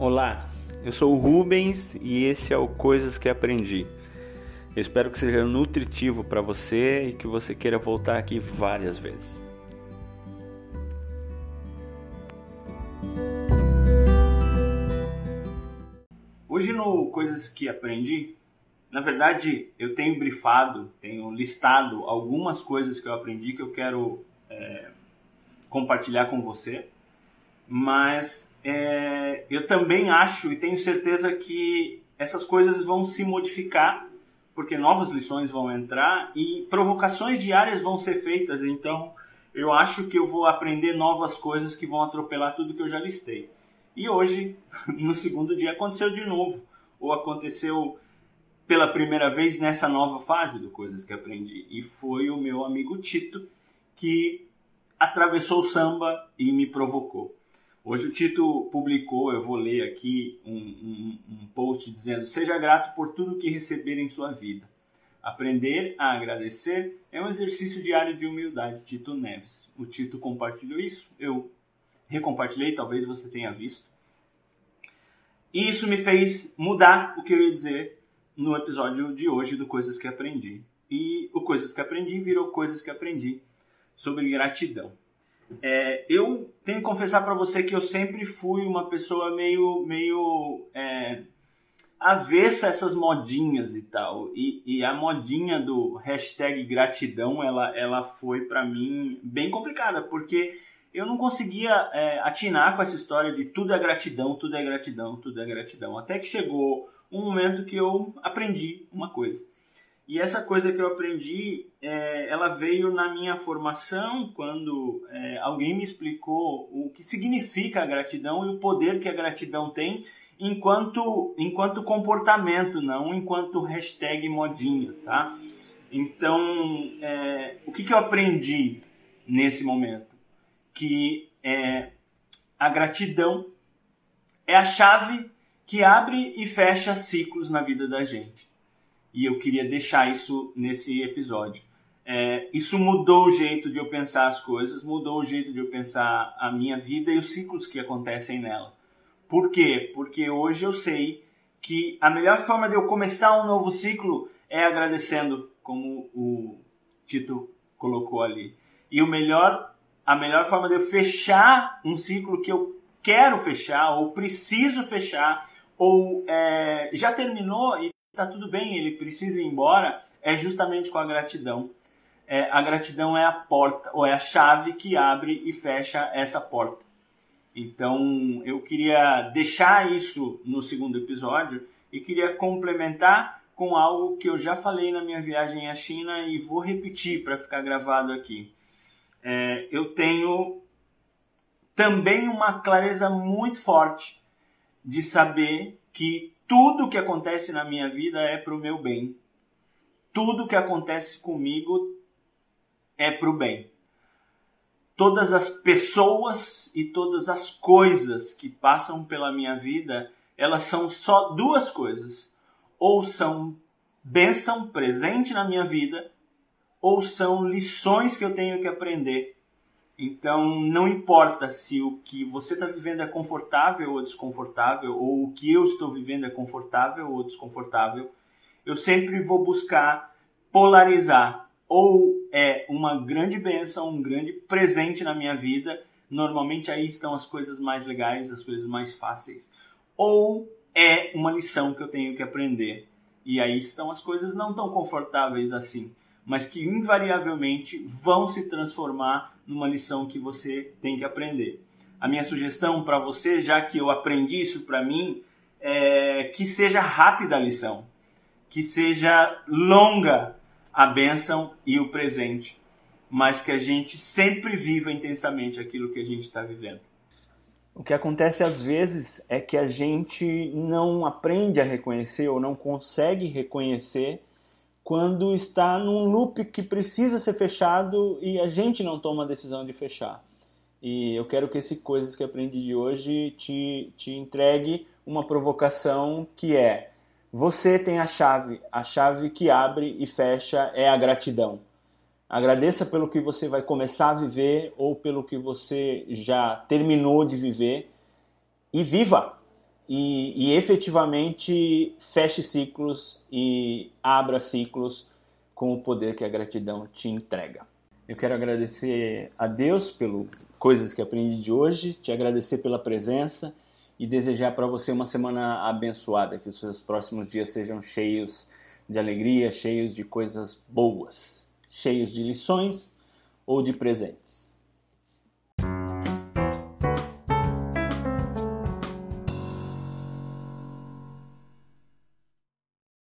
Olá, eu sou o Rubens e esse é o Coisas que Aprendi. Eu espero que seja nutritivo para você e que você queira voltar aqui várias vezes. Hoje no Coisas que Aprendi, na verdade eu tenho brifado, tenho listado algumas coisas que eu aprendi que eu quero é, compartilhar com você mas é, eu também acho e tenho certeza que essas coisas vão se modificar, porque novas lições vão entrar e provocações diárias vão ser feitas. Então, eu acho que eu vou aprender novas coisas que vão atropelar tudo que eu já listei. E hoje, no segundo dia, aconteceu de novo, ou aconteceu pela primeira vez nessa nova fase do Coisas que Aprendi. E foi o meu amigo Tito que atravessou o samba e me provocou. Hoje o Tito publicou, eu vou ler aqui um, um, um, post dizendo: Seja grato por tudo que receber em sua vida. Aprender a agradecer é um exercício diário de humildade. Tito Neves. O Tito compartilhou isso, eu recompartilhei, talvez você tenha visto. E isso me fez mudar o que eu ia dizer no episódio de hoje do Coisas que Aprendi. E o Coisas que Aprendi virou Coisas que Aprendi sobre gratidão. É, eu tenho que confessar para você que eu sempre fui uma pessoa meio, meio é, avessa a essas modinhas e tal. E, e, a modinha do hashtag gratidão, ela, ela foi para mim bem complicada, porque eu não conseguia é, atinar com essa história de tudo é gratidão, tudo é gratidão, tudo é gratidão. Até que chegou um momento que eu aprendi uma coisa. E essa coisa que eu aprendi, é, ela veio na minha formação quando é, alguém me explicou o que significa a gratidão e o poder que a gratidão tem enquanto, enquanto comportamento, não enquanto hashtag modinha, tá? Então, é, o que, que eu aprendi nesse momento? Que é, a gratidão é a chave que abre e fecha ciclos na vida da gente e eu queria deixar isso nesse episódio. É, isso mudou o jeito de eu pensar as coisas, mudou o jeito de eu pensar a minha vida e os ciclos que acontecem nela. Por quê? Porque hoje eu sei que a melhor forma de eu começar um novo ciclo é agradecendo, como o Tito colocou ali. E o melhor, a melhor forma de eu fechar um ciclo que eu quero fechar ou preciso fechar ou é, já terminou e tá tudo bem, ele precisa ir embora, é justamente com a gratidão. É, a gratidão é a porta, ou é a chave que abre e fecha essa porta. Então, eu queria deixar isso no segundo episódio e queria complementar com algo que eu já falei na minha viagem à China e vou repetir para ficar gravado aqui. É, eu tenho também uma clareza muito forte de saber que tudo que acontece na minha vida é para o meu bem. Tudo que acontece comigo é para o bem. Todas as pessoas e todas as coisas que passam pela minha vida, elas são só duas coisas. Ou são bênção presente na minha vida, ou são lições que eu tenho que aprender então, não importa se o que você está vivendo é confortável ou desconfortável, ou o que eu estou vivendo é confortável ou desconfortável, eu sempre vou buscar polarizar. Ou é uma grande bênção, um grande presente na minha vida, normalmente aí estão as coisas mais legais, as coisas mais fáceis. Ou é uma lição que eu tenho que aprender. E aí estão as coisas não tão confortáveis assim mas que invariavelmente vão se transformar numa lição que você tem que aprender. A minha sugestão para você, já que eu aprendi isso para mim, é que seja rápida a lição, que seja longa a bênção e o presente, mas que a gente sempre viva intensamente aquilo que a gente está vivendo. O que acontece às vezes é que a gente não aprende a reconhecer ou não consegue reconhecer quando está num loop que precisa ser fechado e a gente não toma a decisão de fechar. E eu quero que esse Coisas que Aprendi de hoje te, te entregue uma provocação que é: você tem a chave, a chave que abre e fecha é a gratidão. Agradeça pelo que você vai começar a viver ou pelo que você já terminou de viver e viva! E, e efetivamente feche ciclos e abra ciclos com o poder que a gratidão te entrega. Eu quero agradecer a Deus pelas coisas que aprendi de hoje, te agradecer pela presença e desejar para você uma semana abençoada, que os seus próximos dias sejam cheios de alegria, cheios de coisas boas, cheios de lições ou de presentes.